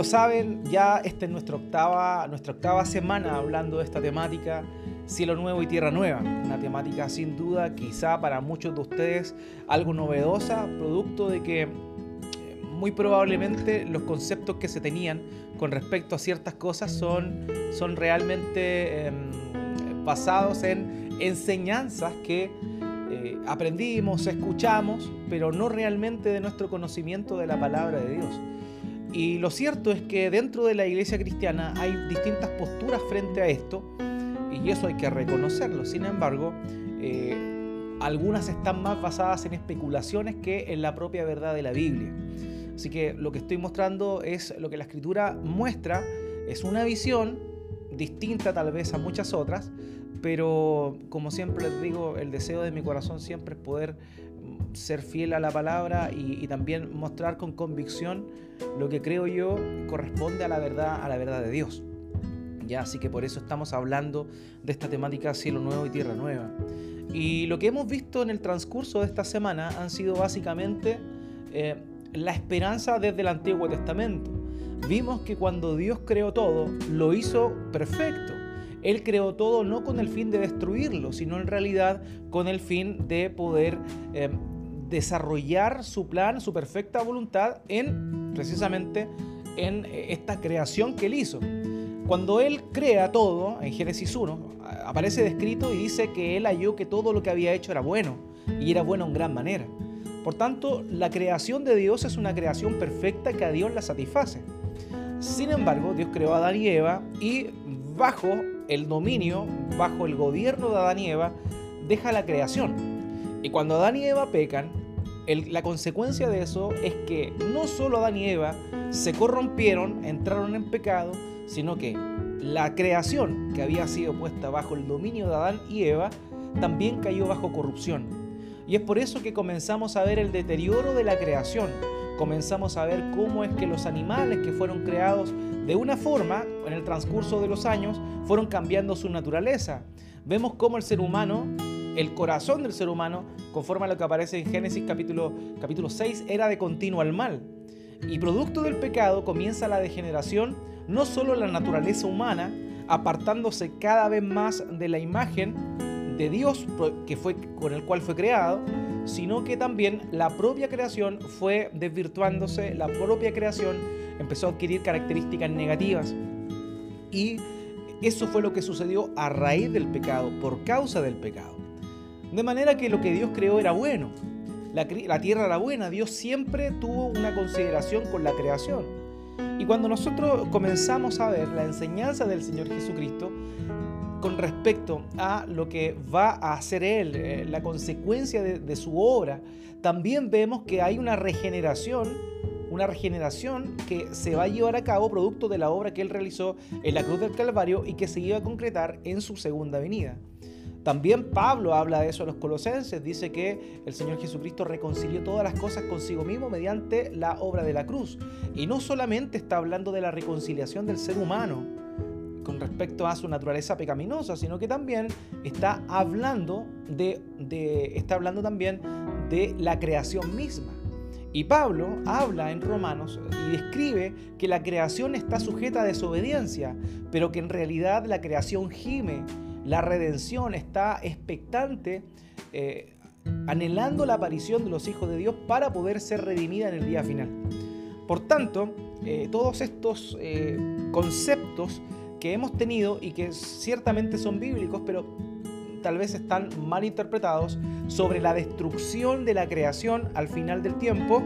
lo saben, ya esta es nuestra octava, nuestra octava semana hablando de esta temática, cielo nuevo y tierra nueva. Una temática sin duda, quizá para muchos de ustedes algo novedosa, producto de que eh, muy probablemente los conceptos que se tenían con respecto a ciertas cosas son, son realmente em, basados en enseñanzas que eh, aprendimos, escuchamos, pero no realmente de nuestro conocimiento de la palabra de Dios. Y lo cierto es que dentro de la iglesia cristiana hay distintas posturas frente a esto, y eso hay que reconocerlo. Sin embargo, eh, algunas están más basadas en especulaciones que en la propia verdad de la Biblia. Así que lo que estoy mostrando es lo que la escritura muestra, es una visión distinta tal vez a muchas otras, pero como siempre digo, el deseo de mi corazón siempre es poder ser fiel a la palabra y, también mostrar con convicción lo que creo yo corresponde a la verdad, a la verdad de Dios. Ya, así que por eso estamos hablando de esta temática cielo nuevo y tierra nueva. Y lo que hemos visto en el transcurso de esta semana han sido básicamente eh, la esperanza desde el Antiguo Testamento. Vimos que cuando Dios creó todo, lo hizo perfecto. Él creó todo no con el fin de destruirlo, sino en realidad con el fin de poder eh, desarrollar su plan, su perfecta voluntad en precisamente en eh, esta creación que él hizo. Cuando él crea todo, en Génesis 1, aparece descrito y dice que él halló que todo lo que había hecho era bueno y era bueno en gran manera. Por tanto, la creación de Dios es una creación perfecta que a Dios la satisface. Sin embargo, Dios creó a Adán y Eva y bajo el dominio, bajo el gobierno de Adán y Eva, deja la creación. Y cuando Adán y Eva pecan, la consecuencia de eso es que no solo Adán y Eva se corrompieron, entraron en pecado, sino que la creación que había sido puesta bajo el dominio de Adán y Eva también cayó bajo corrupción. Y es por eso que comenzamos a ver el deterioro de la creación. Comenzamos a ver cómo es que los animales que fueron creados de una forma, en el transcurso de los años, fueron cambiando su naturaleza. Vemos cómo el ser humano el corazón del ser humano, conforme a lo que aparece en Génesis capítulo, capítulo 6, era de continuo al mal. Y producto del pecado comienza la degeneración, no solo la naturaleza humana, apartándose cada vez más de la imagen de Dios que fue, con el cual fue creado, sino que también la propia creación fue desvirtuándose, la propia creación empezó a adquirir características negativas. Y eso fue lo que sucedió a raíz del pecado, por causa del pecado. De manera que lo que Dios creó era bueno. La, tierra era buena. Dios siempre tuvo una consideración con la creación. Y cuando nosotros comenzamos a ver la enseñanza del Señor Jesucristo con respecto a lo que va a hacer Él, eh, la consecuencia de su obra, también vemos que hay una regeneración una regeneración que se va a llevar a cabo producto de la obra que él realizó en la cruz del Calvario y que se iba a concretar en su segunda venida. También Pablo habla de eso a los colosenses, dice que el Señor Jesucristo reconcilió todas las cosas consigo mismo mediante la obra de la cruz. Y no solamente está hablando de la reconciliación del ser humano con respecto a su naturaleza pecaminosa, sino que también está hablando de, está hablando también de la creación misma. Y Pablo habla en Romanos y describe que la creación está sujeta a desobediencia, pero que en realidad la creación gime la redención está expectante, eh, anhelando la aparición de los hijos de Dios para poder ser redimida en el día final. Por tanto, eh, todos estos eh, conceptos que hemos tenido y que ciertamente son bíblicos, pero tal vez están mal interpretados sobre la destrucción de la creación al final del tiempo,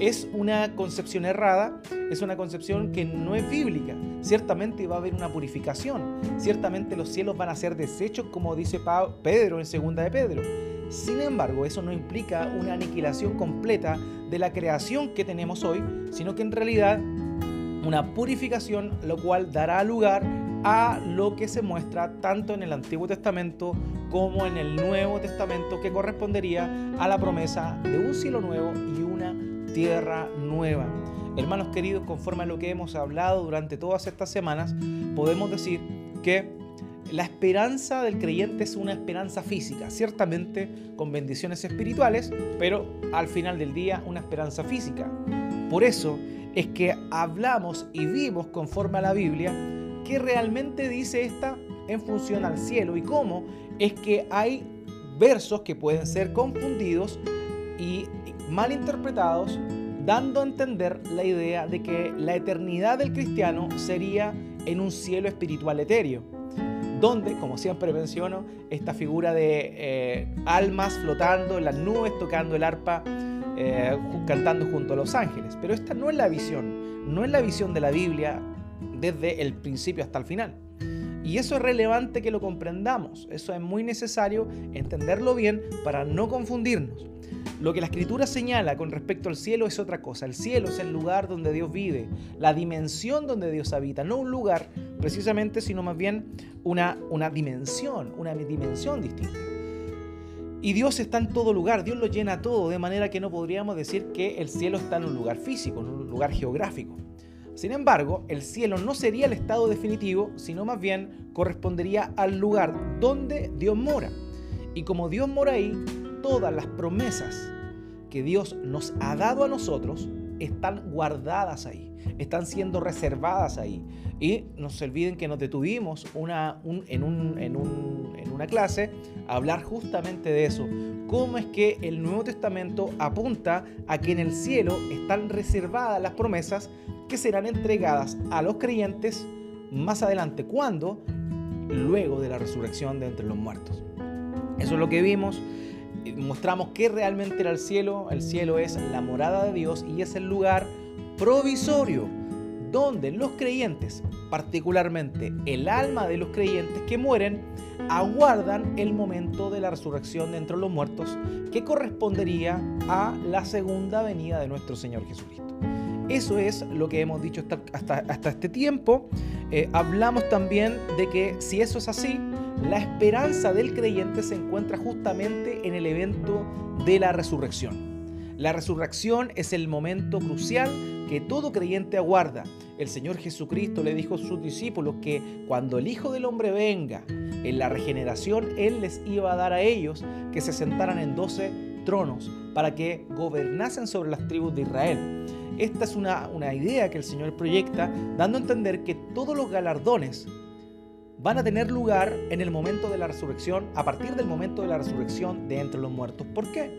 es una concepción errada, es una concepción que no es bíblica. Ciertamente va a haber una purificación, ciertamente los cielos van a ser deshechos, como dice Pedro en segunda de Pedro. Sin embargo, eso no implica una aniquilación completa de la creación que tenemos hoy, sino que en realidad una purificación, lo cual dará lugar a lo que se muestra tanto en el Antiguo Testamento como en el Nuevo Testamento, que correspondería a la promesa de un cielo nuevo y una tierra nueva. Hermanos queridos, conforme a lo que hemos hablado durante todas estas semanas, podemos decir que la esperanza del creyente es una esperanza física, ciertamente con bendiciones espirituales, pero al final del día una esperanza física. Por eso es que hablamos y vimos conforme a la Biblia qué realmente dice esta en función al cielo y cómo es que hay versos que pueden ser confundidos y malinterpretados, dando a entender la idea de que la eternidad del cristiano sería en un cielo espiritual etéreo, donde, como siempre menciono, esta figura de eh, almas flotando en las nubes, tocando el arpa, eh, cantando junto a los ángeles. Pero esta no es la visión, no es la visión de la Biblia desde el principio hasta el final. Y eso es relevante que lo comprendamos, eso es muy necesario entenderlo bien para no confundirnos. Lo que la escritura señala con respecto al cielo es otra cosa. El cielo es el lugar donde Dios vive, la dimensión donde Dios habita, no un lugar precisamente, sino más bien una, una dimensión, una dimensión distinta. Y Dios está en todo lugar, Dios lo llena todo, de manera que no podríamos decir que el cielo está en un lugar físico, en un lugar geográfico. Sin embargo, el cielo no sería el estado definitivo, sino más bien correspondería al lugar donde Dios mora. Y como Dios mora ahí, todas las promesas que Dios nos ha dado a nosotros están guardadas ahí, están siendo reservadas ahí. Y no se olviden que nos detuvimos en, en una clase a hablar justamente de eso. Cómo es que el Nuevo Testamento apunta a que en el cielo están reservadas las promesas que serán entregadas a los creyentes más adelante. ¿Cuándo? Luego de la resurrección de entre los muertos. Eso es lo que vimos. Mostramos que realmente era el cielo. El cielo es la morada de Dios y es el lugar provisorio donde los creyentes, particularmente el alma de los creyentes que mueren, aguardan el momento de la resurrección de entre los muertos que correspondería a la segunda venida de nuestro Señor Jesucristo. Eso es lo que hemos dicho hasta, este tiempo. Eh, hablamos también de que si eso es así, la esperanza del creyente se encuentra justamente en el evento de la resurrección. La resurrección es el momento crucial que todo creyente aguarda. El Señor Jesucristo le dijo a sus discípulos que cuando el Hijo del Hombre venga en la regeneración, Él les iba a dar a ellos que se sentaran en doce tronos para que gobernasen sobre las tribus de Israel. Esta es una, idea que el Señor proyecta, dando a entender que todos los galardones van a tener lugar en el momento de la resurrección, a partir del momento de la resurrección de entre los muertos. ¿Por qué?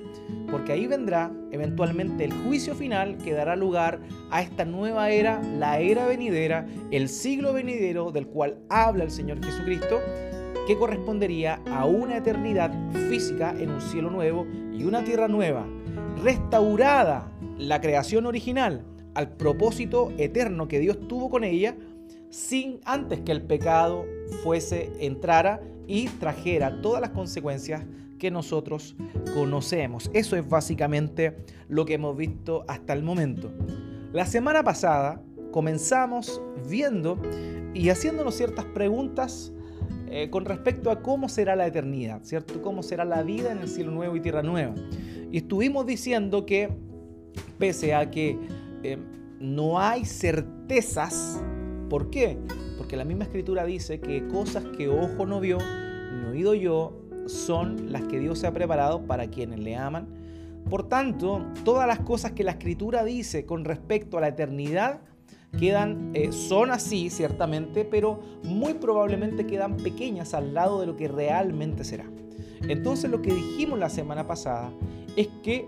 Porque ahí vendrá eventualmente el juicio final que dará lugar a esta nueva era, la era venidera, el siglo venidero del cual habla el Señor Jesucristo, que correspondería a una eternidad física en un cielo nuevo y una tierra nueva, restaurada la creación original al propósito eterno que Dios tuvo con ella, sin antes que el pecado fuese entrara y trajera todas las consecuencias que nosotros conocemos. Eso es básicamente lo que hemos visto hasta el momento. La semana pasada comenzamos viendo y haciéndonos ciertas preguntas eh, con respecto a cómo será la eternidad, ¿cierto? Cómo será la vida en el cielo nuevo y tierra nueva. Y estuvimos diciendo que pese a que eh, no hay certezas. ¿Por qué? Porque la misma escritura dice que cosas que ojo no vio, ni oído yo, son las que Dios se ha preparado para quienes le aman. Por tanto, todas las cosas que la escritura dice con respecto a la eternidad quedan, eh, son así ciertamente, pero muy probablemente quedan pequeñas al lado de lo que realmente será. Entonces lo que dijimos la semana pasada es que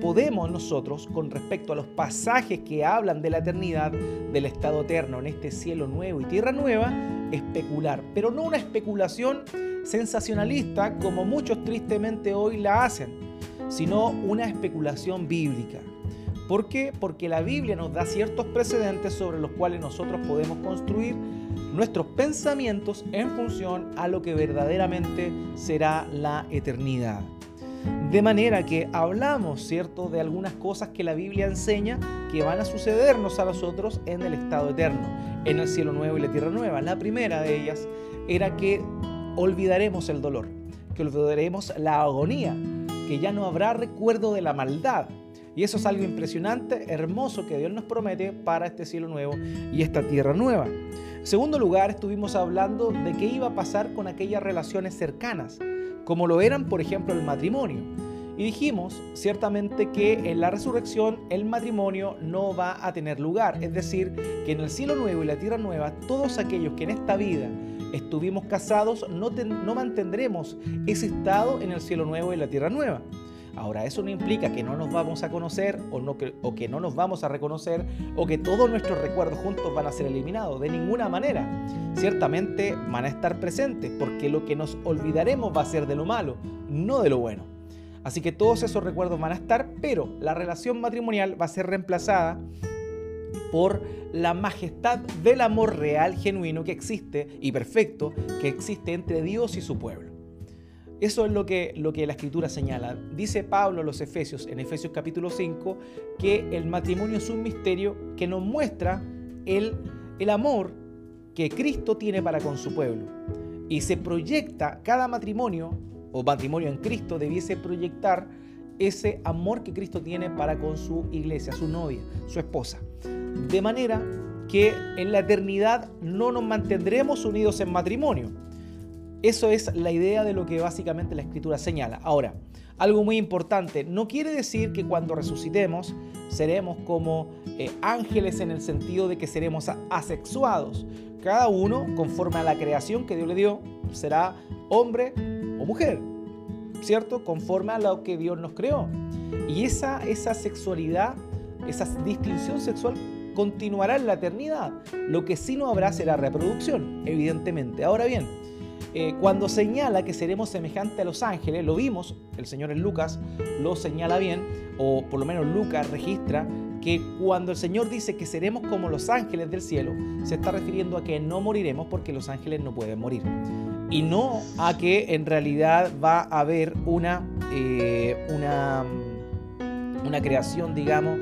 podemos nosotros, con respecto a los pasajes que hablan de la eternidad, del estado eterno en este cielo nuevo y tierra nueva, especular, pero no una especulación sensacionalista como muchos tristemente hoy la hacen, sino una especulación bíblica. ¿Por qué? Porque la Biblia nos da ciertos precedentes sobre los cuales nosotros podemos construir nuestros pensamientos en función a lo que verdaderamente será la eternidad. De manera que hablamos, ¿cierto?, de algunas cosas que la Biblia enseña que van a sucedernos a nosotros en el estado eterno, en el cielo nuevo y la tierra nueva. La primera de ellas era que olvidaremos el dolor, que olvidaremos la agonía, que ya no habrá recuerdo de la maldad. Y eso es algo impresionante, hermoso que Dios nos promete para este cielo nuevo y esta tierra nueva. En segundo lugar, estuvimos hablando de qué iba a pasar con aquellas relaciones cercanas como lo eran, por ejemplo, el matrimonio. Y dijimos ciertamente que en la resurrección el matrimonio no va a tener lugar, es decir, que en el cielo nuevo y la tierra nueva todos aquellos que en esta vida estuvimos casados no, no mantendremos ese estado en el cielo nuevo y la tierra nueva. Ahora, eso no implica que no nos vamos a conocer o, que no nos vamos a reconocer o que todos nuestros recuerdos juntos van a ser eliminados. De ninguna manera. Ciertamente van a estar presentes porque lo que nos olvidaremos va a ser de lo malo, no de lo bueno. Así que todos esos recuerdos van a estar, pero la relación matrimonial va a ser reemplazada por la majestad del amor real, genuino que existe y perfecto que existe entre Dios y su pueblo. Eso es lo que, la escritura señala. Dice Pablo a los Efesios, en Efesios capítulo 5, que el matrimonio es un misterio que nos muestra el, el amor que Cristo tiene para con su pueblo. Y se proyecta cada matrimonio o matrimonio en Cristo debiese proyectar ese amor que Cristo tiene para con su iglesia, su novia, su esposa. De manera que en la eternidad no nos mantendremos unidos en matrimonio, eso es la idea de lo que básicamente la escritura señala. Ahora, algo muy importante, no quiere decir que cuando resucitemos seremos como eh, ángeles en el sentido de que seremos asexuados. Cada uno, conforme a la creación que Dios le dio, será hombre o mujer, ¿cierto? Conforme a lo que Dios nos creó. Y esa, esa sexualidad, esa distinción sexual continuará en la eternidad. Lo que sí no habrá será reproducción, evidentemente. Ahora bien, eh, cuando señala que seremos semejantes a los ángeles, lo vimos, el Señor en Lucas lo señala bien, o por lo menos Lucas registra que cuando el Señor dice que seremos como los ángeles del cielo, se está refiriendo a que no moriremos porque los ángeles no pueden morir. Y no a que en realidad va a haber una, eh, una, una creación, digamos,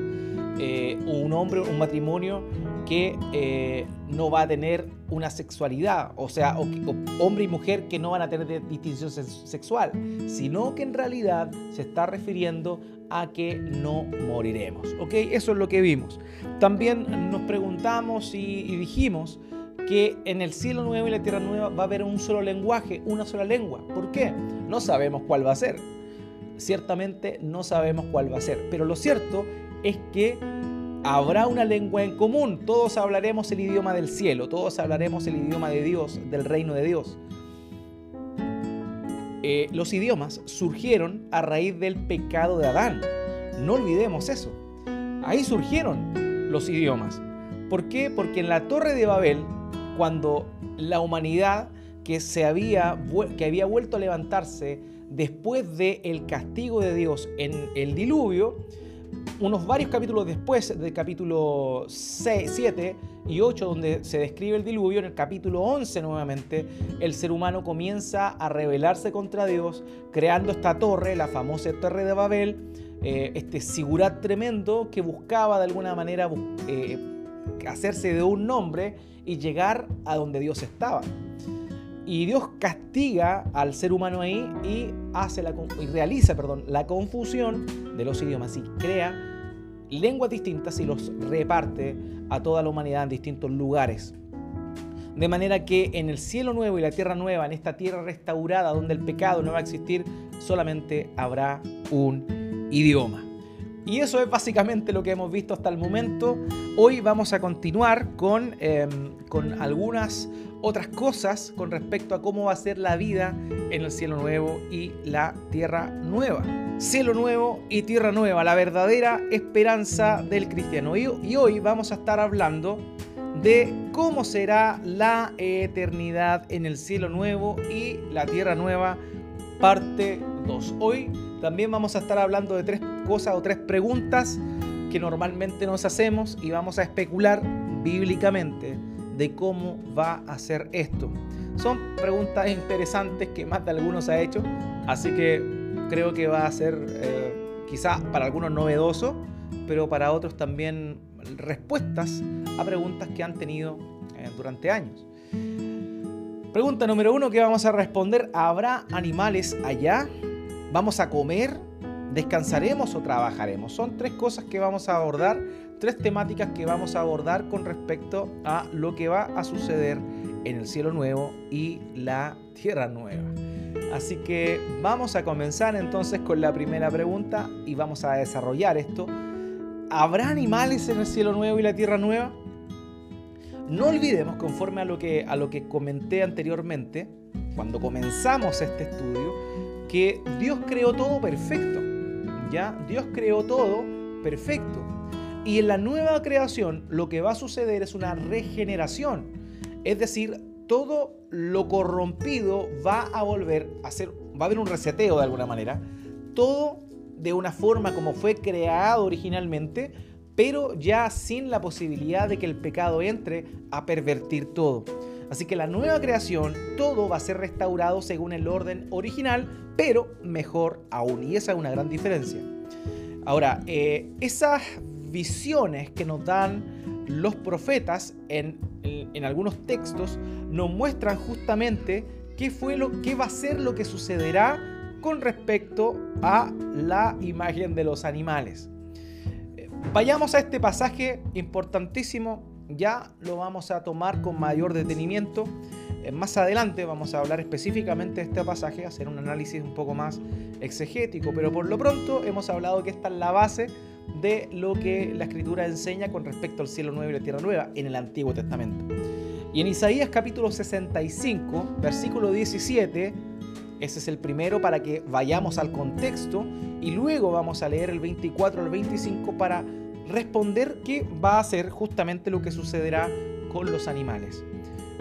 eh, un hombre, un matrimonio que eh, no va a tener una sexualidad, o sea, hombre y mujer que no van a tener distinción sexual, sino que en realidad se está refiriendo a que no moriremos. ¿Ok? Eso es lo que vimos. También nos preguntamos y, dijimos que en el cielo nuevo y la tierra nueva va a haber un solo lenguaje, una sola lengua. ¿Por qué? No sabemos cuál va a ser. Ciertamente no sabemos cuál va a ser. Pero lo cierto es que habrá una lengua en común. Todos hablaremos el idioma del cielo, todos hablaremos el idioma de Dios, del reino de Dios. Eh, los idiomas surgieron a raíz del pecado de Adán. No olvidemos eso. Ahí surgieron los idiomas. ¿Por qué? Porque en la torre de Babel, cuando la humanidad que, se había, que había vuelto a levantarse después del castigo de Dios en el diluvio, unos varios capítulos después del capítulo 6, 7 y 8, donde se describe el diluvio, en el capítulo 11 nuevamente, el ser humano comienza a rebelarse contra Dios, creando esta torre, la famosa torre de Babel, eh, este sigurat tremendo que buscaba de alguna manera eh, hacerse de un nombre y llegar a donde Dios estaba. Y Dios castiga al ser humano ahí y, hace la, y realiza perdón, la confusión de los idiomas y crea lenguas distintas y los reparte a toda la humanidad en distintos lugares. De manera que en el cielo nuevo y la tierra nueva, en esta tierra restaurada donde el pecado no va a existir, solamente habrá un idioma. Y eso es básicamente lo que hemos visto hasta el momento. Hoy vamos a continuar con, em, con algunas otras cosas con respecto a cómo va a ser la vida en el cielo nuevo y la tierra nueva. Cielo nuevo y tierra nueva, la verdadera esperanza del cristiano. Y, hoy vamos a estar hablando de cómo será la eternidad en el cielo nuevo y la tierra nueva, parte 2. Hoy también vamos a estar hablando de tres cosas o tres preguntas que normalmente nos hacemos y vamos a especular bíblicamente de cómo va a ser esto. Son preguntas interesantes que más de algunos ha hecho, así que creo que va a ser eh, quizá para algunos novedoso, pero para otros también respuestas a preguntas que han tenido eh, durante años. Pregunta número uno que vamos a responder, ¿habrá animales allá? ¿Vamos a comer? ¿Descansaremos o trabajaremos? Son tres cosas que vamos a abordar tres temáticas que vamos a abordar con respecto a lo que va a suceder en el cielo nuevo y la tierra nueva. Así que vamos a comenzar entonces con la primera pregunta y vamos a desarrollar esto. ¿Habrá animales en el cielo nuevo y la tierra nueva? No olvidemos, conforme a lo que, a lo que comenté anteriormente, cuando comenzamos este estudio, que Dios creó todo perfecto. ¿Ya? Dios creó todo perfecto. Y en la nueva creación lo que va a suceder es una regeneración. Es decir, todo lo corrompido va a volver a ser, va a haber un reseteo de alguna manera. Todo de una forma como fue creado originalmente, pero ya sin la posibilidad de que el pecado entre a pervertir todo. Así que la nueva creación, todo va a ser restaurado según el orden original, pero mejor aún. Y esa es una gran diferencia. Ahora, eh, esas visiones que nos dan los profetas en, en, algunos textos nos muestran justamente qué, fue lo, qué va a ser lo que sucederá con respecto a la imagen de los animales. Vayamos a este pasaje importantísimo, ya lo vamos a tomar con mayor detenimiento. Eh, más adelante vamos a hablar específicamente de este pasaje, hacer un análisis un poco más exegético, pero por lo pronto hemos hablado que esta es la base de lo que la escritura enseña con respecto al cielo nuevo y la tierra nueva en el Antiguo Testamento. Y en Isaías capítulo 65, versículo 17, ese es el primero para que vayamos al contexto y luego vamos a leer el 24 al 25 para responder qué va a ser justamente lo que sucederá con los animales.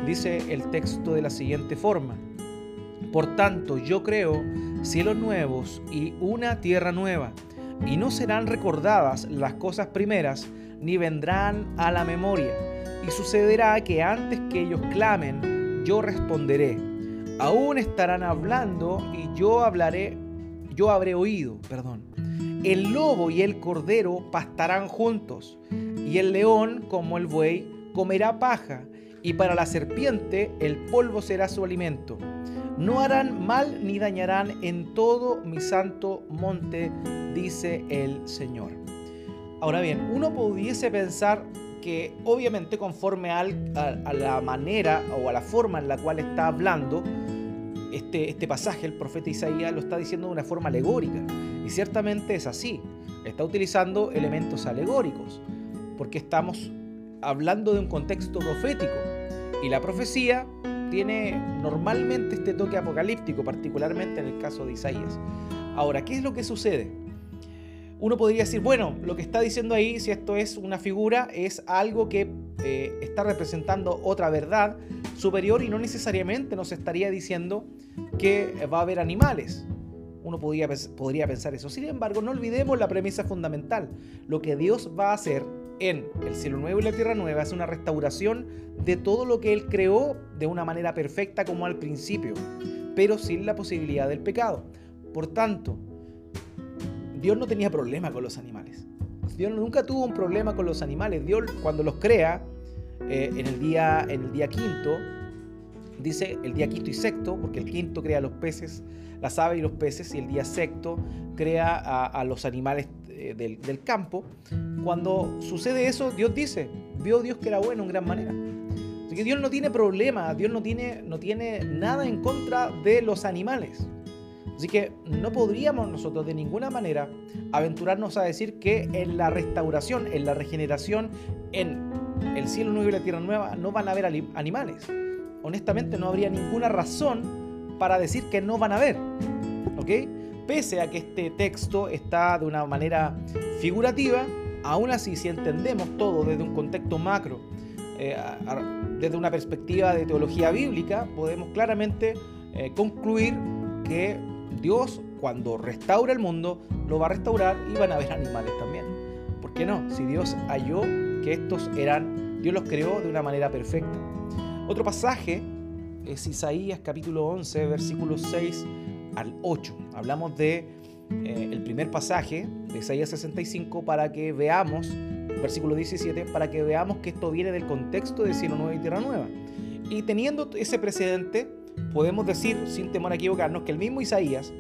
Dice el texto de la siguiente forma. Por tanto, yo creo cielos nuevos y una tierra nueva y no serán recordadas las cosas primeras, ni vendrán a la memoria. Y sucederá que antes que ellos clamen, yo responderé. Aún estarán hablando y yo hablaré, yo habré oído, perdón. El lobo y el cordero pastarán juntos, y el león, como el buey, comerá paja, y para la serpiente el polvo será su alimento no harán mal ni dañarán en todo mi santo monte, dice el Señor. Ahora bien, uno pudiese pensar que obviamente conforme a, la manera o a la forma en la cual está hablando, este, este pasaje, el profeta Isaías lo está diciendo de una forma alegórica. Y ciertamente es así. Está utilizando elementos alegóricos, porque estamos hablando de un contexto profético. Y la profecía tiene normalmente este toque apocalíptico, particularmente en el caso de Isaías. Ahora, ¿qué es lo que sucede? Uno podría decir, bueno, lo que está diciendo ahí, si esto es una figura, es algo que eh, está representando otra verdad superior y no necesariamente nos estaría diciendo que va a haber animales. Uno podría, podría pensar eso. Sin embargo, no olvidemos la premisa fundamental. Lo que Dios va a hacer en el cielo nuevo y la tierra nueva es una restauración de todo lo que Él creó de una manera perfecta como al principio, pero sin la posibilidad del pecado. Por tanto, Dios no tenía problema con los animales. Dios nunca tuvo un problema con los animales. Dios cuando los crea eh, en, el día, en el día quinto, dice el día quinto y sexto, porque el quinto crea los peces, las aves y los peces, y el día sexto crea a, los animales eh, del, campo. Cuando sucede eso, Dios dice, vio Dios que era bueno en gran manera. Así que Dios no tiene problema, Dios no tiene, no tiene nada en contra de los animales. Así que no podríamos nosotros de ninguna manera aventurarnos a decir que en la restauración, en la regeneración, en el cielo nuevo y la tierra nueva no van a haber animales honestamente no habría ninguna razón para decir que no van a ver. ¿Ok? Pese a que este texto está de una manera figurativa, aún así si entendemos todo desde un contexto macro, eh, desde una perspectiva de teología bíblica, podemos claramente eh, concluir que Dios cuando restaura el mundo, lo va a restaurar y van a haber animales también. ¿Por qué no? Si Dios halló que estos eran, Dios los creó de una manera perfecta. Otro pasaje es Isaías capítulo 11, versículos 6 al 8. Hablamos de eh, el primer pasaje de Isaías 65 para que veamos, versículo 17, para que veamos que esto viene del contexto de cielo nuevo y tierra nueva. Y teniendo ese precedente, podemos decir, sin temor a equivocarnos, que el mismo Isaías,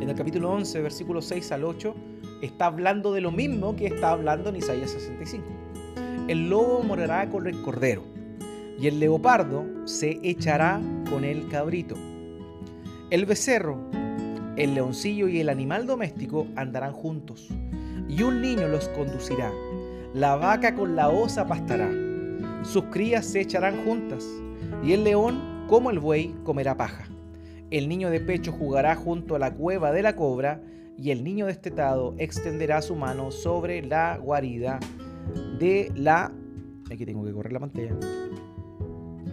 en el capítulo 11, versículos 6 al 8, está hablando de lo mismo que está hablando en Isaías 65. El lobo morará con el cordero y el leopardo se echará con el cabrito. El becerro, el leoncillo y el animal doméstico andarán juntos, y un niño los conducirá. La vaca con la osa pastará, sus crías se echarán juntas, y el león, como el buey, comerá paja. El niño de pecho jugará junto a la cueva de la cobra, y el niño destetado extenderá su mano sobre la guarida de la... Tengo que correr la pantalla.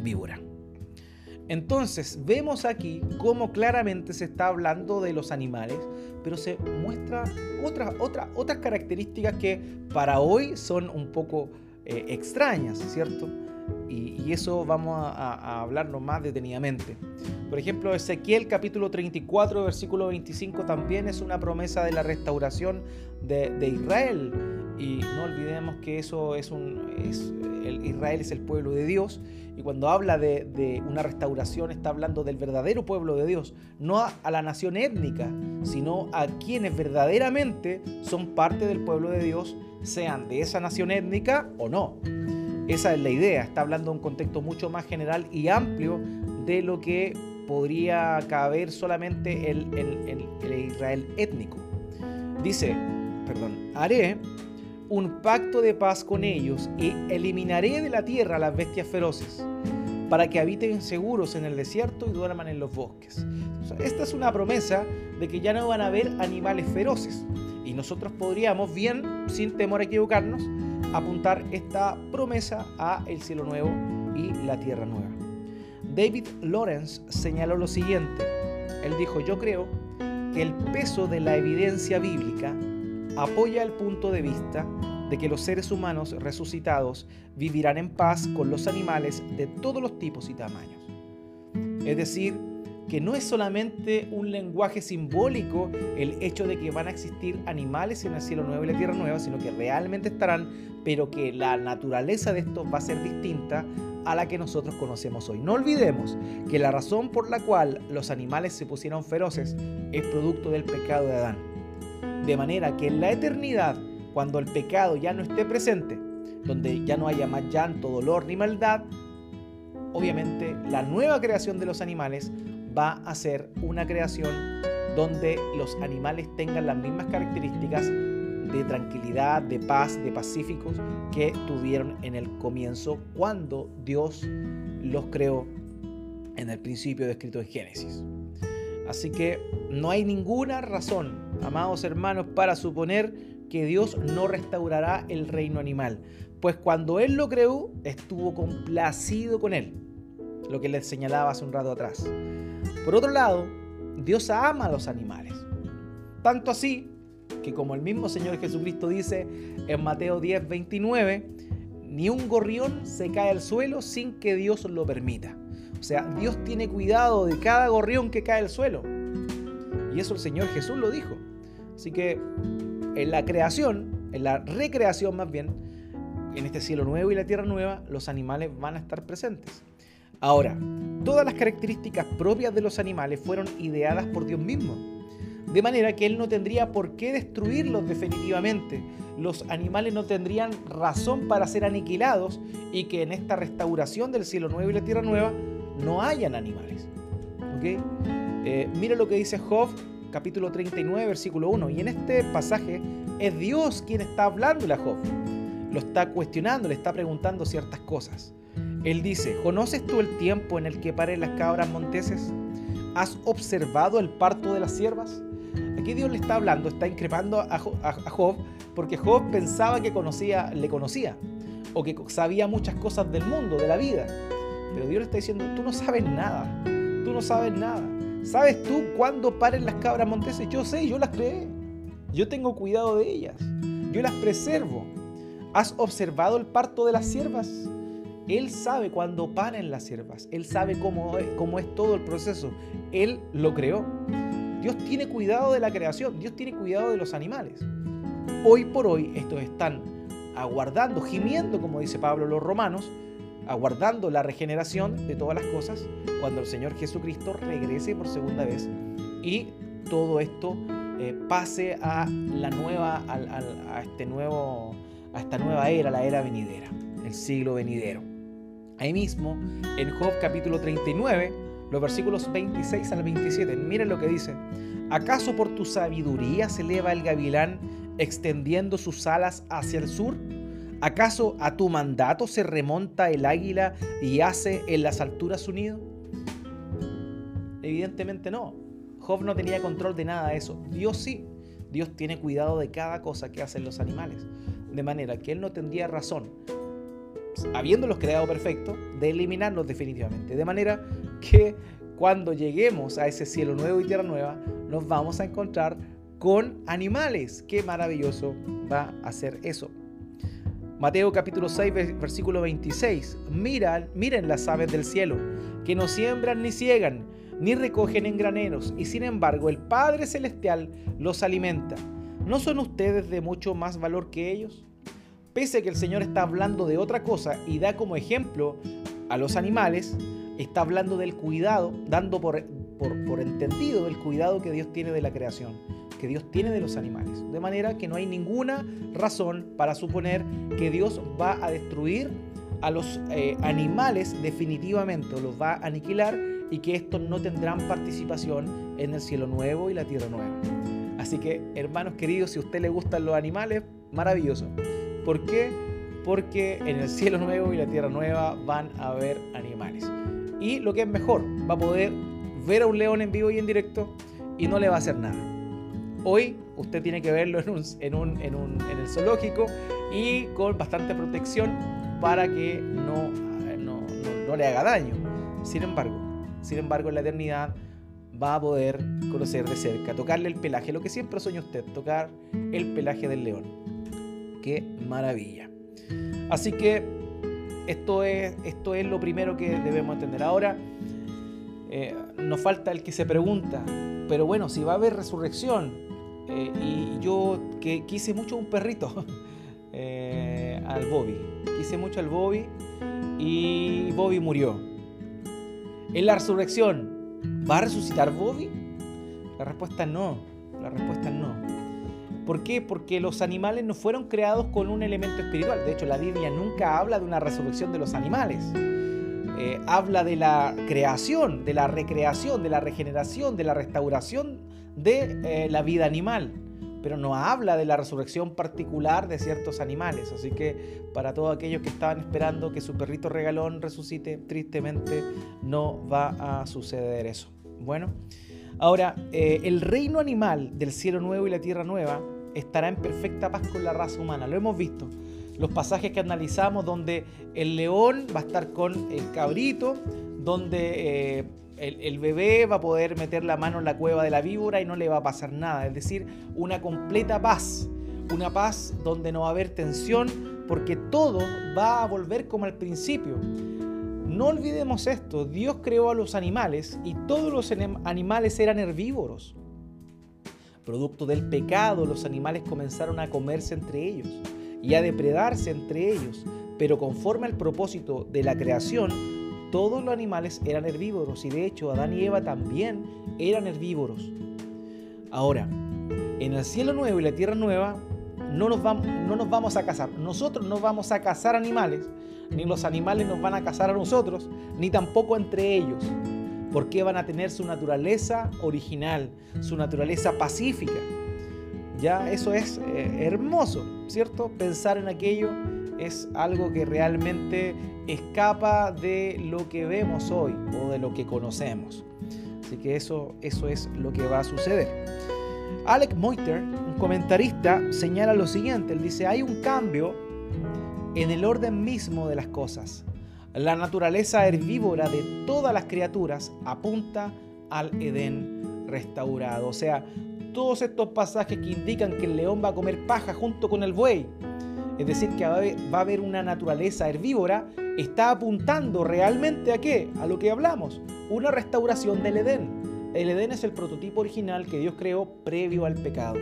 Víbora. Entonces vemos aquí cómo claramente se está hablando de los animales, pero se muestra otras, otras, otras características que para hoy son un poco eh, extrañas, ¿cierto? Y, eso vamos a, hablarlo más detenidamente. Por ejemplo, Ezequiel capítulo 34, versículo 25 también es una promesa de la restauración de, Israel. Y no olvidemos que eso es un... el, Israel es el pueblo de Dios. Y cuando habla de, una restauración está hablando del verdadero pueblo de Dios. No a, a la nación étnica, sino a quienes verdaderamente son parte del pueblo de Dios, sean de esa nación étnica o no. Esa es la idea, está hablando de un contexto mucho más general y amplio de lo que podría caber solamente el, el, Israel étnico. Dice, perdón, haré un pacto de paz con ellos y eliminaré de la tierra las bestias feroces para que habiten seguros en el desierto y duerman en los bosques. esta es una promesa de que ya no van a haber animales feroces y nosotros podríamos bien, sin temor a equivocarnos, apuntar esta promesa a el cielo nuevo y la tierra nueva. David Lawrence señaló lo siguiente. Él dijo, yo creo que el peso de la evidencia bíblica apoya el punto de vista de que los seres humanos resucitados vivirán en paz con los animales de todos los tipos y tamaños. Es decir, que no es solamente un lenguaje simbólico el hecho de que van a existir animales en el cielo nuevo y la tierra nueva, sino que realmente estarán, pero que la naturaleza de estos va a ser distinta a la que nosotros conocemos hoy. No olvidemos que la razón por la cual los animales se pusieron feroces es producto del pecado de Adán. De manera que en la eternidad, cuando el pecado ya no esté presente, donde ya no haya más llanto, dolor ni maldad, obviamente la nueva creación de los animales va a ser una creación donde los animales tengan las mismas características de tranquilidad, de paz, de pacíficos que tuvieron en el comienzo cuando Dios los creó en el principio descrito en Génesis. Así que no hay ninguna razón, amados hermanos, para suponer que Dios no restaurará el reino animal, pues cuando Él lo creó, estuvo complacido con Él, lo que les señalaba hace un rato atrás. Por otro lado, Dios ama a los animales. Tanto así que como el mismo Señor Jesucristo dice en Mateo 10, 29, ni un gorrión se cae al suelo sin que Dios lo permita. Sea, Dios tiene cuidado de cada gorrión que cae al suelo. Y eso el Señor Jesús lo dijo. Así que en la creación, en la recreación más bien, en este cielo nuevo y la tierra nueva, los animales van a estar presentes. Ahora, todas las características propias de los animales fueron ideadas por Dios mismo, de manera que Él no tendría por qué destruirlos definitivamente. Los animales no tendrían razón para ser aniquilados y que en esta restauración del cielo nuevo y la tierra nueva no hayan animales. Eh, mira lo que dice Job capítulo 39 versículo 1 y en este pasaje es Dios quien está hablando a Job. Lo está cuestionando, le está preguntando ciertas cosas. Él dice, ¿conoces tú el tiempo en el que paren las cabras monteses? ¿Has observado el parto de las siervas? Aquí Dios le está hablando, está increpando a Job, porque Job pensaba que conocía, le conocía, o que sabía muchas cosas del mundo, de la vida. Pero Dios le está diciendo, tú no sabes nada, tú no sabes nada. ¿Sabes tú cuándo paren las cabras monteses? Yo sé, yo las creé. Yo tengo cuidado de ellas. Yo las preservo. ¿Has observado el parto de las siervas? Él sabe cuándo paren las siervas. Él sabe cómo es, cómo es todo el proceso. Él lo creó. Dios tiene cuidado de la creación. Dios tiene cuidado de los animales. Hoy por hoy estos están aguardando, gimiendo, como dice Pablo los romanos, aguardando la regeneración de todas las cosas cuando el Señor Jesucristo regrese por segunda vez y todo esto eh, pase a la nueva, a, este nuevo, a esta nueva era, la era venidera, el siglo venidero. Ahí mismo, en Job capítulo 39, los versículos 26 al 27. Miren lo que dice. ¿Acaso por tu sabiduría se eleva el gavilán extendiendo sus alas hacia el sur? ¿Acaso a tu mandato se remonta el águila y hace en las alturas su nido? Evidentemente no. Job no tenía control de nada de eso. Dios sí. Dios tiene cuidado de cada cosa que hacen los animales. De manera que Él no tendría razón, habiéndolos creado perfecto, de eliminarlos definitivamente. De manera que cuando lleguemos a ese cielo nuevo y tierra nueva, nos vamos a encontrar con animales. Qué maravilloso va a ser eso. Mateo capítulo 6, versículo 26. Miran, miren las aves del cielo, que no siembran ni ciegan, ni recogen en graneros, y sin embargo el Padre Celestial los alimenta. ¿No son ustedes de mucho más valor que ellos? Pese a que el Señor está hablando de otra cosa y da como ejemplo a los animales, está hablando del cuidado, dando por, por, entendido el cuidado que Dios tiene de la creación, que Dios tiene de los animales. De manera que no hay ninguna razón para suponer que Dios va a destruir a los eh, animales definitivamente, o los va a aniquilar y que estos no tendrán participación en el cielo nuevo y la tierra nueva. Así que, hermanos queridos, si a usted le gustan los animales, maravilloso. ¿Por qué? Porque en el cielo nuevo y la tierra nueva van a haber animales. Y lo que es mejor, va a poder ver a un león en vivo y en directo y no le va a hacer nada. Hoy usted tiene que verlo en, un, en, un, en, el zoológico y con bastante protección para que no, no, no le haga daño. Sin embargo, sin embargo, en la eternidad va a poder conocer de cerca, tocarle el pelaje, lo que siempre sueña usted, tocar el pelaje del león. Qué maravilla. Así que esto es, esto es lo primero que debemos entender. Ahora, eh, nos falta el que se pregunta, pero bueno, si va a haber resurrección, eh, y yo que quise mucho un perrito, eh, al Bobby, quise mucho al Bobby, y Bobby murió. En la resurrección, ¿va a resucitar Bobby? La respuesta es no. La respuesta es no. ¿Por qué? Porque los animales no fueron creados con un elemento espiritual. De hecho, la Biblia nunca habla de una resurrección de los animales. Eh, habla de la creación, de la recreación, de la regeneración, de la restauración de eh, la vida animal pero no habla de la resurrección particular de ciertos animales. Así que para todos aquellos que estaban esperando que su perrito regalón resucite, tristemente no va a suceder eso. Bueno, ahora, eh, el reino animal del cielo nuevo y la tierra nueva estará en perfecta paz con la raza humana. Lo hemos visto. Los pasajes que analizamos donde el león va a estar con el cabrito, donde... Eh, el, bebé va a poder meter la mano en la cueva de la víbora y no le va a pasar nada. Es decir, una completa paz. Una paz donde no va a haber tensión porque todo va a volver como al principio. No olvidemos esto, Dios creó a los animales y todos los animales eran herbívoros. Producto del pecado, los animales comenzaron a comerse entre ellos y a depredarse entre ellos, pero conforme al propósito de la creación, todos los animales eran herbívoros y de hecho Adán y Eva también eran herbívoros. Ahora, en el cielo nuevo y la tierra nueva no nos, vamos, no nos vamos a cazar. Nosotros no vamos a cazar animales, ni los animales nos van a cazar a nosotros, ni tampoco entre ellos, porque van a tener su naturaleza original, su naturaleza pacífica. Ya eso es eh, hermoso, ¿cierto? Pensar en aquello es algo que realmente escapa de lo que vemos hoy o de lo que conocemos. Así que eso, eso es lo que va a suceder. Alec Moiter, un comentarista, señala lo siguiente. Él dice, hay un cambio en el orden mismo de las cosas. La naturaleza herbívora de todas las criaturas apunta al Edén restaurado. O sea, todos estos pasajes que indican que el león va a comer paja junto con el buey, es decir, que va a haber una naturaleza herbívora, está apuntando realmente a qué? A lo que hablamos, una restauración del Edén. El Edén es el prototipo original que Dios creó previo al pecado.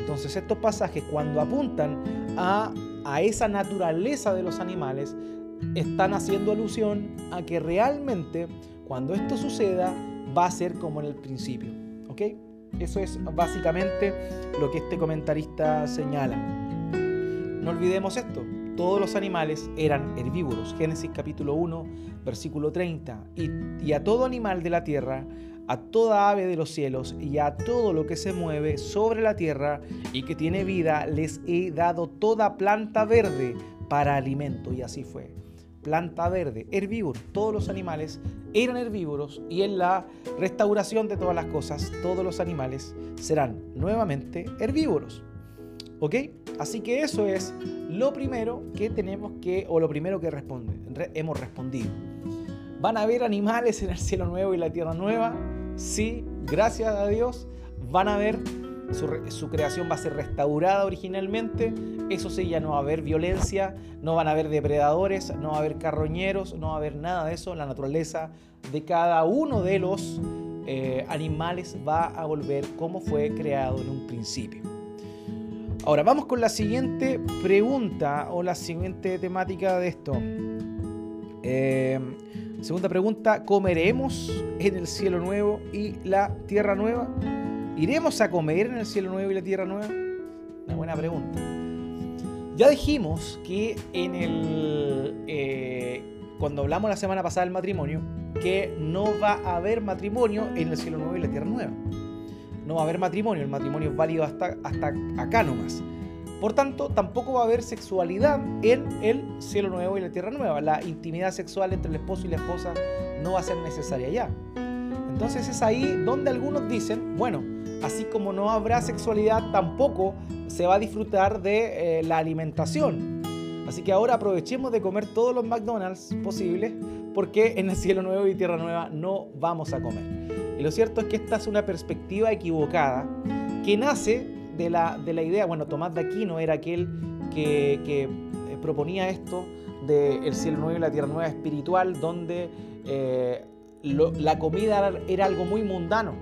Entonces estos pasajes cuando apuntan a, a esa naturaleza de los animales, están haciendo alusión a que realmente cuando esto suceda va a ser como en el principio. ¿Ok? Eso es básicamente lo que este comentarista señala. No olvidemos esto. todos los animales eran herbívoros. Génesis capítulo 1, versículo 30. Y, y, a todo animal de la tierra, a toda ave de los cielos y a todo lo que se mueve sobre la tierra y que tiene vida, les he dado toda planta verde para alimento. Y así fue. Planta verde, herbívoro. Todos los animales eran herbívoros y en la restauración de todas las cosas, todos los animales serán nuevamente herbívoros. ¿Ok? Así que eso es lo primero que tenemos que, o lo primero que responde, hemos respondido. ¿Van a haber animales en el cielo nuevo y la tierra nueva? Sí, gracias a Dios. Van a haber, su, creación va a ser restaurada originalmente. Eso sí, ya no va a haber violencia, no van a haber depredadores, no va a haber carroñeros, no va a haber nada de eso. La naturaleza de cada uno de los eh, animales va a volver como fue creado en un principio. Ahora vamos con la siguiente pregunta o la siguiente temática de esto. Eh, segunda pregunta, ¿comeremos en el cielo nuevo y la tierra nueva? ¿Iremos a comer en el cielo nuevo y la tierra nueva? Una buena pregunta. Ya dijimos que en el eh, cuando hablamos la semana pasada del matrimonio, que no va a haber matrimonio en el cielo nuevo y la tierra nueva no va a haber matrimonio, el matrimonio es válido hasta, hasta acá nomás. Por tanto, tampoco va a haber sexualidad en el cielo nuevo y la tierra nueva. La intimidad sexual entre el esposo y la esposa no va a ser necesaria ya. Entonces es ahí donde algunos dicen, bueno, así como no habrá sexualidad, tampoco se va a disfrutar de eh, la alimentación. Así que ahora aprovechemos de comer todos los McDonald's posibles porque en el cielo nuevo y tierra nueva no vamos a comer. Y lo cierto es que esta es una perspectiva equivocada que nace de la, de la idea, bueno, Tomás de Aquino era aquel que, eh, proponía esto del el cielo nuevo y la tierra nueva espiritual, donde eh, la comida era algo muy mundano.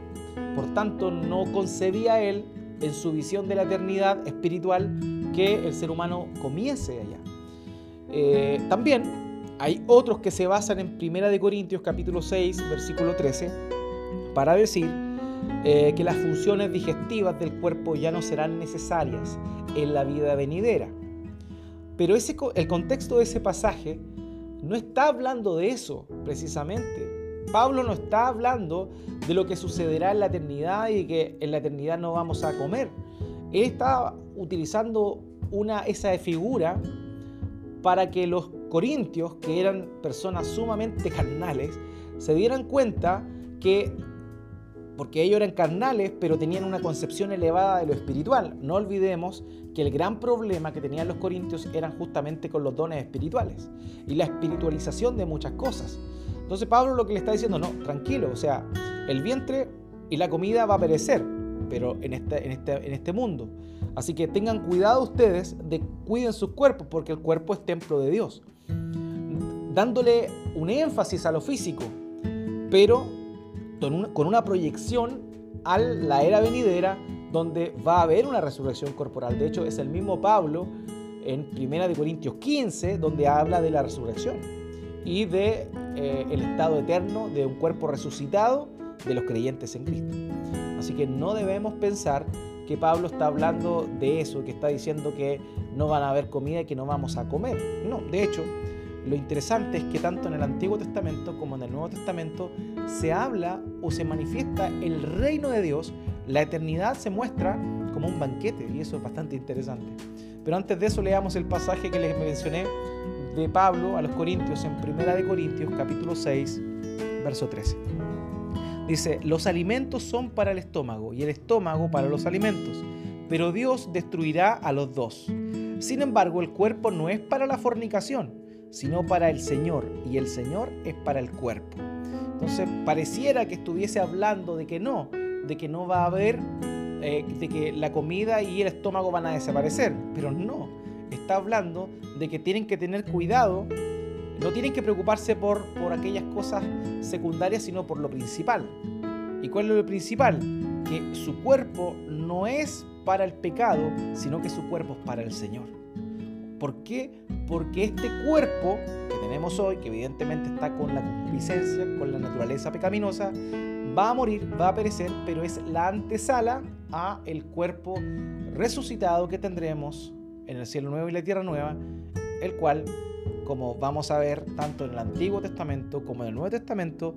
Por tanto, no concebía él en su visión de la eternidad espiritual que el ser humano comiese allá. Eh, también hay otros que se basan en 1 Corintios capítulo 6, versículo 13, para decir eh, que las funciones digestivas del cuerpo ya no serán necesarias en la vida venidera. Pero el contexto de ese pasaje no está hablando de eso precisamente. Pablo no está hablando de lo que sucederá en la eternidad y que en la eternidad no vamos a comer. Él está utilizando una, esa figura para que los corintios, que eran personas sumamente carnales, se dieran cuenta que porque ellos eran carnales, pero tenían una concepción elevada de lo espiritual. No olvidemos que el gran problema que tenían los corintios eran justamente con los dones espirituales y la espiritualización de muchas cosas. Entonces Pablo lo que le está diciendo, no, tranquilo, o sea, el vientre y la comida va a perecer, pero en este, en este, en este mundo. Así que tengan cuidado ustedes de cuiden sus cuerpos, porque el cuerpo es templo de Dios. Dándole un énfasis a lo físico, pero con una proyección a la era venidera donde va a haber una resurrección corporal. De hecho, es el mismo Pablo en 1 Corintios 15 donde habla de la resurrección y de eh, el estado eterno de un cuerpo resucitado de los creyentes en Cristo. Así que no debemos pensar que Pablo está hablando de eso, que está diciendo que no van a haber comida y que no vamos a comer. No, de hecho, lo interesante es que tanto en el Antiguo Testamento como en el Nuevo Testamento se habla o se manifiesta el reino de Dios, la eternidad se muestra como un banquete y eso es bastante interesante. Pero antes de eso leamos el pasaje que les mencioné de Pablo a los Corintios en 1 de Corintios capítulo 6, verso 13. Dice, los alimentos son para el estómago y el estómago para los alimentos, pero Dios destruirá a los dos. Sin embargo, el cuerpo no es para la fornicación, sino para el Señor, y el Señor es para el cuerpo. Entonces, pareciera que estuviese hablando de que no, de que no va a haber, eh, de que la comida y el estómago van a desaparecer, pero no, está hablando de que tienen que tener cuidado, no tienen que preocuparse por, por aquellas cosas secundarias, sino por lo principal. ¿Y cuál es lo principal? Que su cuerpo no es para el pecado, sino que su cuerpo es para el Señor. ¿Por qué? Porque este cuerpo que tenemos hoy, que evidentemente está con la concupiscencia, con la naturaleza pecaminosa, va a morir, va a perecer, pero es la antesala a el cuerpo resucitado que tendremos en el cielo nuevo y la tierra nueva, el cual, como vamos a ver tanto en el Antiguo Testamento como en el Nuevo Testamento,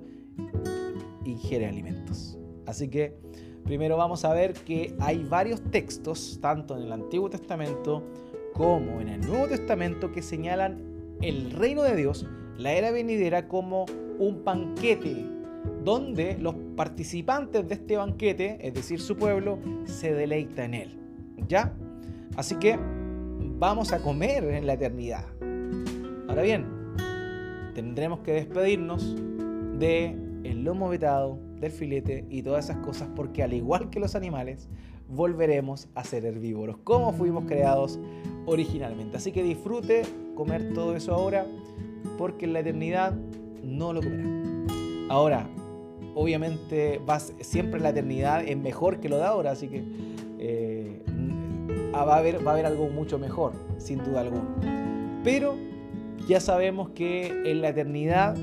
ingiere alimentos. Así que primero vamos a ver que hay varios textos, tanto en el Antiguo Testamento como en el Nuevo Testamento, que señalan el reino de Dios, la era venidera, como un banquete donde los participantes de este banquete, es decir, su pueblo, se deleita en él. ¿Ya? Así que vamos a comer en la eternidad. Ahora bien, tendremos que despedirnos de el lomo vetado, del filete y todas esas cosas porque al igual que los animales, volveremos a ser herbívoros, como fuimos creados originalmente. Así que disfrute comer todo eso ahora porque en la eternidad no lo comerá. Ahora, obviamente vas, siempre la eternidad es mejor que lo de ahora, así que eh, va, a haber, va a haber algo mucho mejor, sin duda alguna. Pero ya sabemos que en la eternidad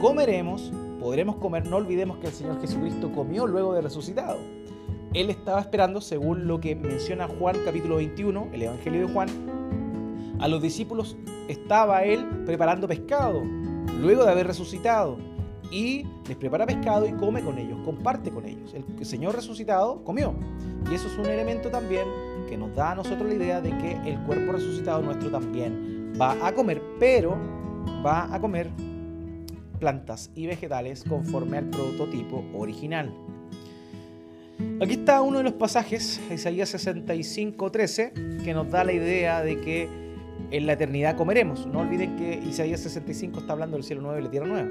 comeremos, podremos comer, no olvidemos que el Señor Jesucristo comió luego de resucitado. Él estaba esperando, según lo que menciona Juan capítulo 21, el Evangelio de Juan, a los discípulos estaba Él preparando pescado, luego de haber resucitado y les prepara pescado y come con ellos, comparte con ellos. El Señor resucitado comió. Y eso es un elemento también que nos da a nosotros la idea de que el cuerpo resucitado nuestro también va a comer, pero va a comer plantas y vegetales conforme al prototipo original. Aquí está uno de los pasajes, Isaías 65, 13, que nos da la idea de que en la eternidad comeremos. No olviden que Isaías 65 está hablando del cielo nuevo y la tierra nueva.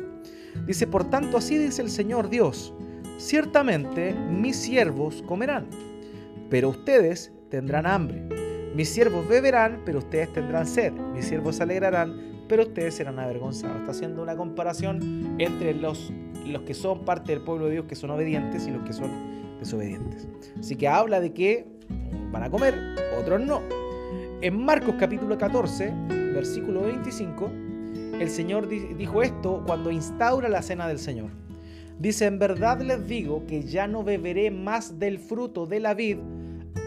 Dice, por tanto, así dice el Señor Dios, ciertamente mis siervos comerán, pero ustedes tendrán hambre. Mis siervos beberán, pero ustedes tendrán sed. Mis siervos se alegrarán, pero ustedes serán avergonzados. Está haciendo una comparación entre los, los que son parte del pueblo de Dios, que son obedientes, y los que son desobedientes. Así que habla de que van a comer, otros no. En Marcos capítulo 14, versículo 25, el Señor dijo esto cuando instaura la cena del Señor. Dice, en verdad les digo que ya no beberé más del fruto de la vid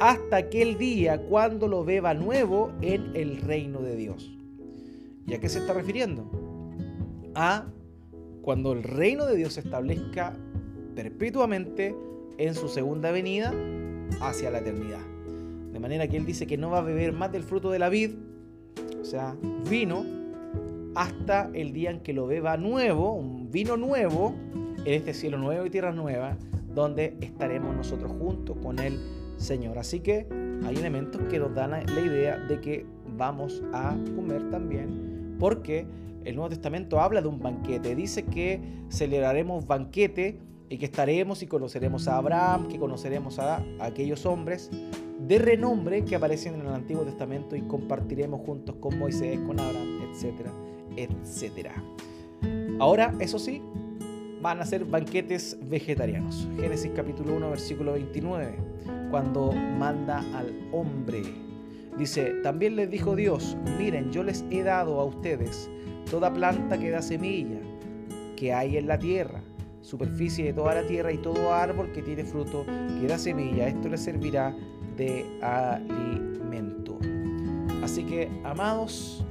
hasta aquel día cuando lo beba nuevo en el reino de Dios. ¿Y a qué se está refiriendo? A cuando el reino de Dios se establezca perpetuamente en su segunda venida hacia la eternidad. De manera que él dice que no va a beber más del fruto de la vid, o sea, vino, hasta el día en que lo beba nuevo, un vino nuevo, en este cielo nuevo y tierra nueva, donde estaremos nosotros juntos con el Señor. Así que hay elementos que nos dan la idea de que vamos a comer también, porque el Nuevo Testamento habla de un banquete, dice que celebraremos banquete y que estaremos y conoceremos a Abraham, que conoceremos a, aquellos hombres de renombre que aparecen en el Antiguo Testamento y compartiremos juntos con Moisés, con Abraham, etcétera etcétera. Ahora, eso sí, van a ser banquetes vegetarianos. Génesis capítulo 1, versículo 29, cuando manda al hombre. Dice, también les dijo Dios, miren, yo les he dado a ustedes toda planta que da semilla, que hay en la tierra, superficie de toda la tierra y todo árbol que tiene fruto, que da semilla, esto les servirá de alimento. Así que, amados,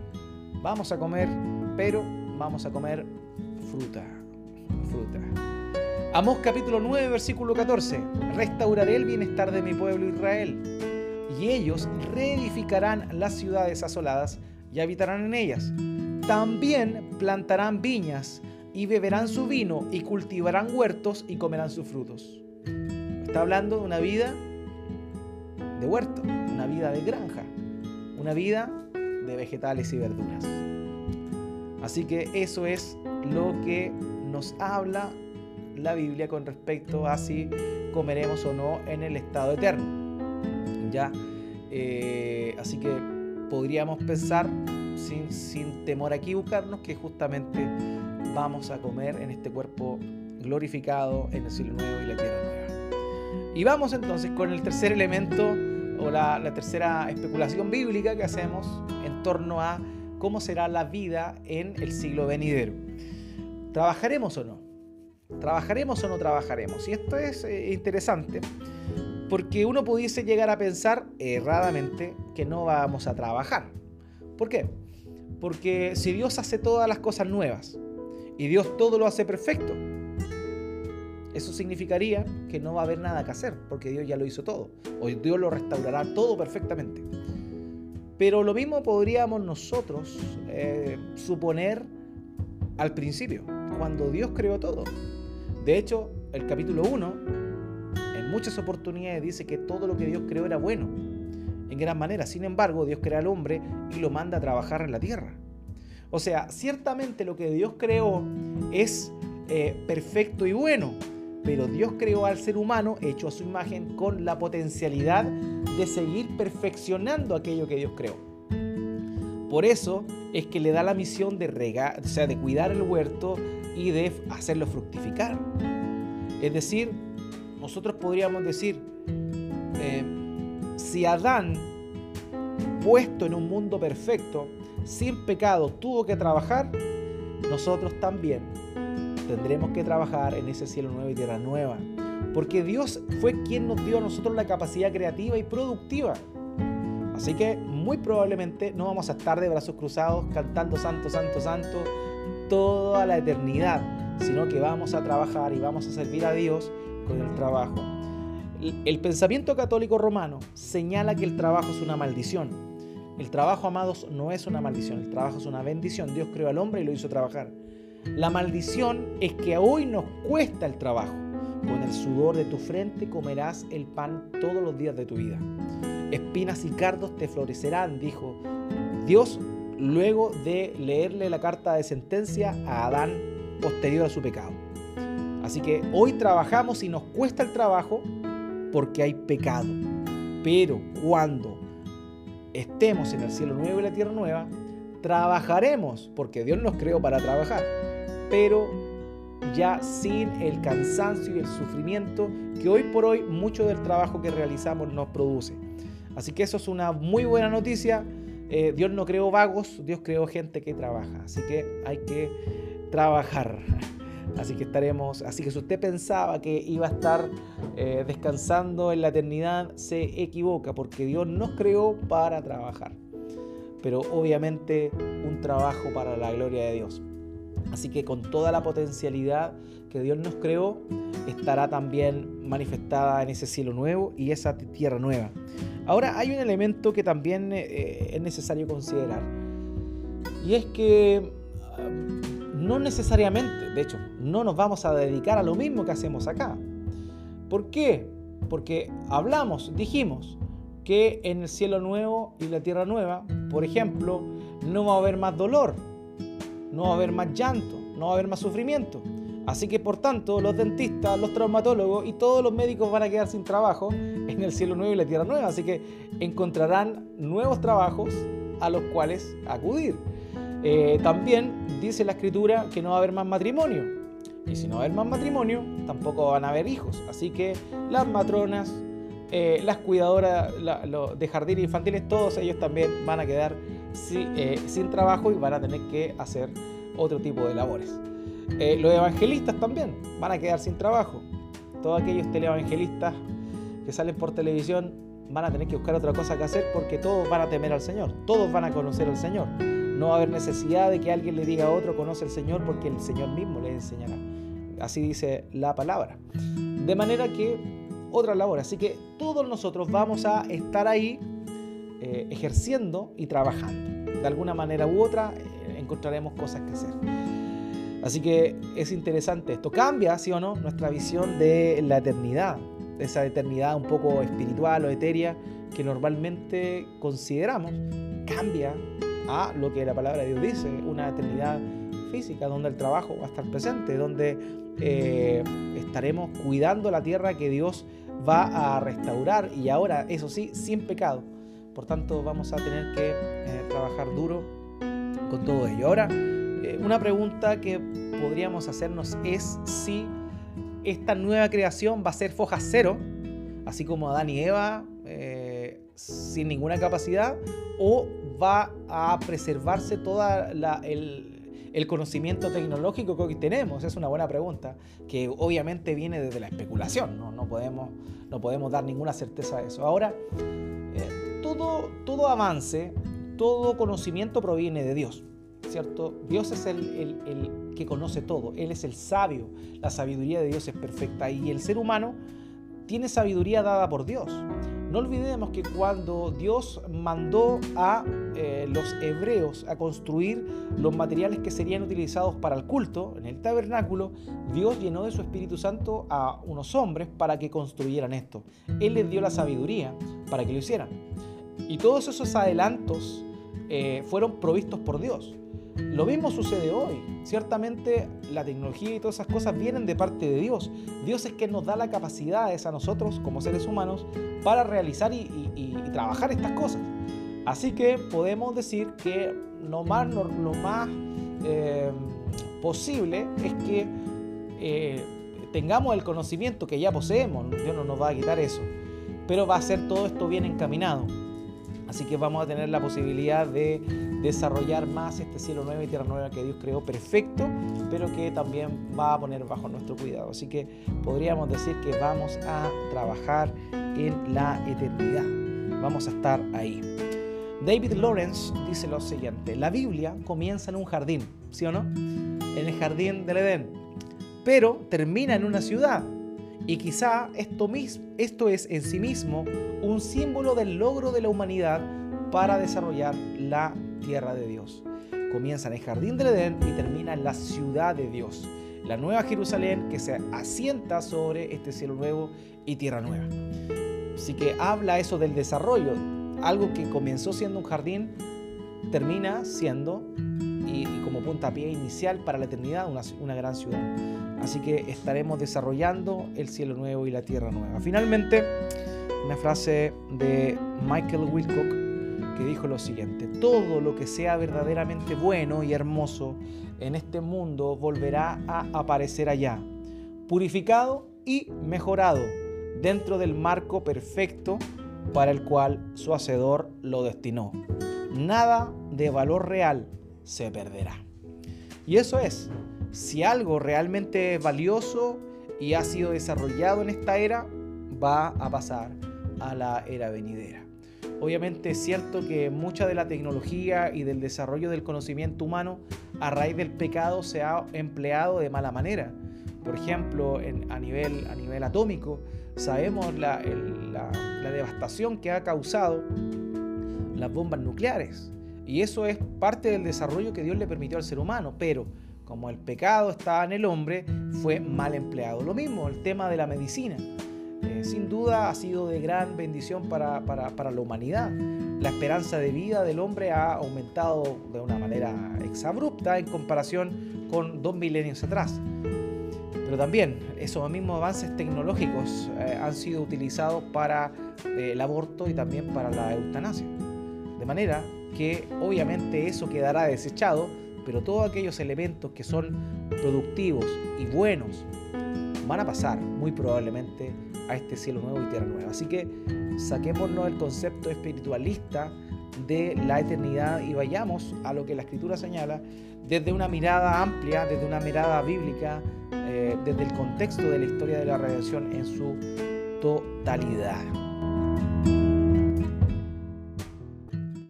vamos a comer pero vamos a comer fruta. Fruta. Amós capítulo 9, versículo 14. Restauraré el bienestar de mi pueblo Israel. Y ellos reedificarán las ciudades asoladas y habitarán en ellas. También plantarán viñas y beberán su vino y cultivarán huertos y comerán sus frutos. Está hablando de una vida de huerto, una vida de granja, una vida de vegetales y verduras. Así que eso es lo que nos habla la Biblia con respecto a si comeremos o no en el estado eterno. ¿Ya? Eh, así que podríamos pensar, sin, sin temor a equivocarnos, que justamente vamos a comer en este cuerpo glorificado en el cielo nuevo y la tierra nueva. Y vamos entonces con el tercer elemento o la, la tercera especulación bíblica que hacemos en torno a cómo será la vida en el siglo venidero. ¿Trabajaremos o no? ¿Trabajaremos o no trabajaremos? Y esto es eh, interesante porque uno pudiese llegar a pensar erradamente que no vamos a trabajar. ¿Por qué? Porque si Dios hace todas las cosas nuevas y Dios todo lo hace perfecto, eso significaría que no va a haber nada que hacer, porque Dios ya lo hizo todo. O Dios lo restaurará todo perfectamente. Pero lo mismo podríamos nosotros eh, suponer al principio, cuando Dios creó todo. De hecho, el capítulo 1, en muchas oportunidades dice que todo lo que Dios creó era bueno, en gran manera. Sin embargo, Dios crea al hombre y lo manda a trabajar en la tierra. O sea, ciertamente lo que Dios creó es eh, perfecto y bueno, pero Dios creó al ser humano hecho a su imagen con la potencialidad de seguir perfeccionando aquello que Dios creó. Por eso es que le da la misión de regar, o sea, de cuidar el huerto y de hacerlo fructificar. Es decir, nosotros podríamos decir, eh, si Adán, puesto en un mundo perfecto, sin pecado, tuvo que trabajar, nosotros también tendremos que trabajar en ese cielo nuevo y tierra nueva. Porque Dios fue quien nos dio a nosotros la capacidad creativa y productiva. Así que muy probablemente no vamos a estar de brazos cruzados cantando santo, santo, santo toda la eternidad, sino que vamos a trabajar y vamos a servir a Dios con el trabajo. El pensamiento católico romano señala que el trabajo es una maldición. El trabajo, amados, no es una maldición, el trabajo es una bendición. Dios creó al hombre y lo hizo trabajar. La maldición es que hoy nos cuesta el trabajo. Con el sudor de tu frente comerás el pan todos los días de tu vida. Espinas y cardos te florecerán, dijo Dios luego de leerle la carta de sentencia a Adán posterior a su pecado. Así que hoy trabajamos y nos cuesta el trabajo porque hay pecado. Pero cuando estemos en el cielo nuevo y la tierra nueva, trabajaremos porque Dios nos creó para trabajar pero ya sin el cansancio y el sufrimiento que hoy por hoy mucho del trabajo que realizamos nos produce. Así que eso es una muy buena noticia. Eh, Dios no creó vagos, Dios creó gente que trabaja. Así que hay que trabajar. Así que estaremos, así que si usted pensaba que iba a estar eh, descansando en la eternidad, se equivoca, porque Dios nos creó para trabajar. Pero obviamente un trabajo para la gloria de Dios. Así que con toda la potencialidad que Dios nos creó, estará también manifestada en ese cielo nuevo y esa tierra nueva. Ahora hay un elemento que también eh, es necesario considerar. Y es que um, no necesariamente, de hecho, no nos vamos a dedicar a lo mismo que hacemos acá. ¿Por qué? Porque hablamos, dijimos, que en el cielo nuevo y la tierra nueva, por ejemplo, no va a haber más dolor, no va a haber más llanto, no va a haber más sufrimiento. Así que por tanto los dentistas, los traumatólogos y todos los médicos van a quedar sin trabajo en el cielo nuevo y la tierra nueva. Así que encontrarán nuevos trabajos a los cuales acudir. Eh, también dice la escritura que no va a haber más matrimonio. Y si no va a haber más matrimonio, tampoco van a haber hijos. Así que las matronas, eh, las cuidadoras de jardines infantiles, todos ellos también van a quedar eh, sin trabajo y van a tener que hacer otro tipo de labores. Eh, los evangelistas también van a quedar sin trabajo. Todos aquellos televangelistas que salen por televisión van a tener que buscar otra cosa que hacer porque todos van a temer al Señor, todos van a conocer al Señor. No va a haber necesidad de que alguien le diga a otro conoce al Señor porque el Señor mismo le enseñará. Así dice la palabra. De manera que otra labor. Así que todos nosotros vamos a estar ahí eh, ejerciendo y trabajando. De alguna manera u otra eh, encontraremos cosas que hacer. Así que es interesante esto. Cambia, sí o no, nuestra visión de la eternidad, esa eternidad un poco espiritual o etérea que normalmente consideramos. Cambia a lo que la palabra de Dios dice, una eternidad física donde el trabajo va a estar presente, donde eh, estaremos cuidando la tierra que Dios va a restaurar y ahora, eso sí, sin pecado por tanto, vamos a tener que eh, trabajar duro con todo ello. Ahora, eh, una pregunta que podríamos hacernos es si esta nueva creación va a ser foja cero, así como Adán y Eva, eh, sin ninguna capacidad, o va a preservarse todo el, el, conocimiento tecnológico que hoy tenemos? Es una buena pregunta, que obviamente viene desde la especulación, no, no, podemos, no podemos dar ninguna certeza de eso. Ahora, todo, avance, todo conocimiento proviene de Dios. ¿Cierto? Dios es el, que conoce todo, Él es el sabio, la sabiduría de Dios es perfecta y el ser humano tiene sabiduría dada por Dios. No olvidemos que cuando Dios mandó a eh, los hebreos a construir los materiales que serían utilizados para el culto en el tabernáculo, Dios llenó de su Espíritu Santo a unos hombres para que construyeran esto. Él les dio la sabiduría para que lo hicieran. Y todos esos adelantos eh, fueron provistos por Dios. Lo mismo sucede hoy. Ciertamente la tecnología y todas esas cosas vienen de parte de Dios. Dios es quien nos da la capacidad a nosotros como seres humanos para realizar y, trabajar estas cosas. Así que podemos decir que lo más, lo más eh, posible es que eh, tengamos el conocimiento que ya poseemos. Dios no nos va a quitar eso. Pero va a ser todo esto bien encaminado. Así que vamos a tener la posibilidad de desarrollar más este cielo nuevo y tierra nueva que Dios creó perfecto, pero que también va a poner bajo nuestro cuidado. Así que podríamos decir que vamos a trabajar en la eternidad. Vamos a estar ahí. David Lawrence dice lo siguiente, la Biblia comienza en un jardín, ¿sí o no? En el jardín del Edén, pero termina en una ciudad. Y quizá esto, es en sí mismo un símbolo del logro de la humanidad para desarrollar la tierra de Dios. Comienza en el jardín del Edén y termina en la ciudad de Dios, la nueva Jerusalén que se asienta sobre este cielo nuevo y tierra nueva. Así que habla eso del desarrollo, algo que comenzó siendo un jardín, termina siendo, y, como puntapié inicial para la eternidad, una gran ciudad. Así que estaremos desarrollando el cielo nuevo y la tierra nueva. Finalmente, una frase de Michael Wilcock que dijo lo siguiente, todo lo que sea verdaderamente bueno y hermoso en este mundo volverá a aparecer allá, purificado y mejorado dentro del marco perfecto para el cual su hacedor lo destinó. Nada de valor real se perderá. Y eso es, si algo realmente valioso y ha sido desarrollado en esta era, va a pasar a la era venidera. Obviamente es cierto que mucha de la tecnología y del desarrollo del conocimiento humano a raíz del pecado se ha empleado de mala manera. Por ejemplo, a, nivel, a nivel atómico, sabemos la, la devastación que ha causado las bombas nucleares. Y eso es parte del desarrollo que Dios le permitió al ser humano. Pero como el pecado estaba en el hombre, fue mal empleado. Lo mismo el tema de la medicina. Eh, sin duda ha sido de gran bendición para, la humanidad. La esperanza de vida del hombre ha aumentado de una manera exabrupta en comparación con dos milenios atrás. Pero también esos mismos avances tecnológicos eh, han sido utilizados para eh, el aborto y también para la eutanasia. De manera que obviamente eso quedará desechado, pero todos aquellos elementos que son productivos y buenos van a pasar muy probablemente a este cielo nuevo y tierra nueva. Así que saquémonos el concepto espiritualista de la eternidad y vayamos a lo que la escritura señala desde una mirada amplia, desde una mirada bíblica, eh, desde el contexto de la historia de la redención en su totalidad.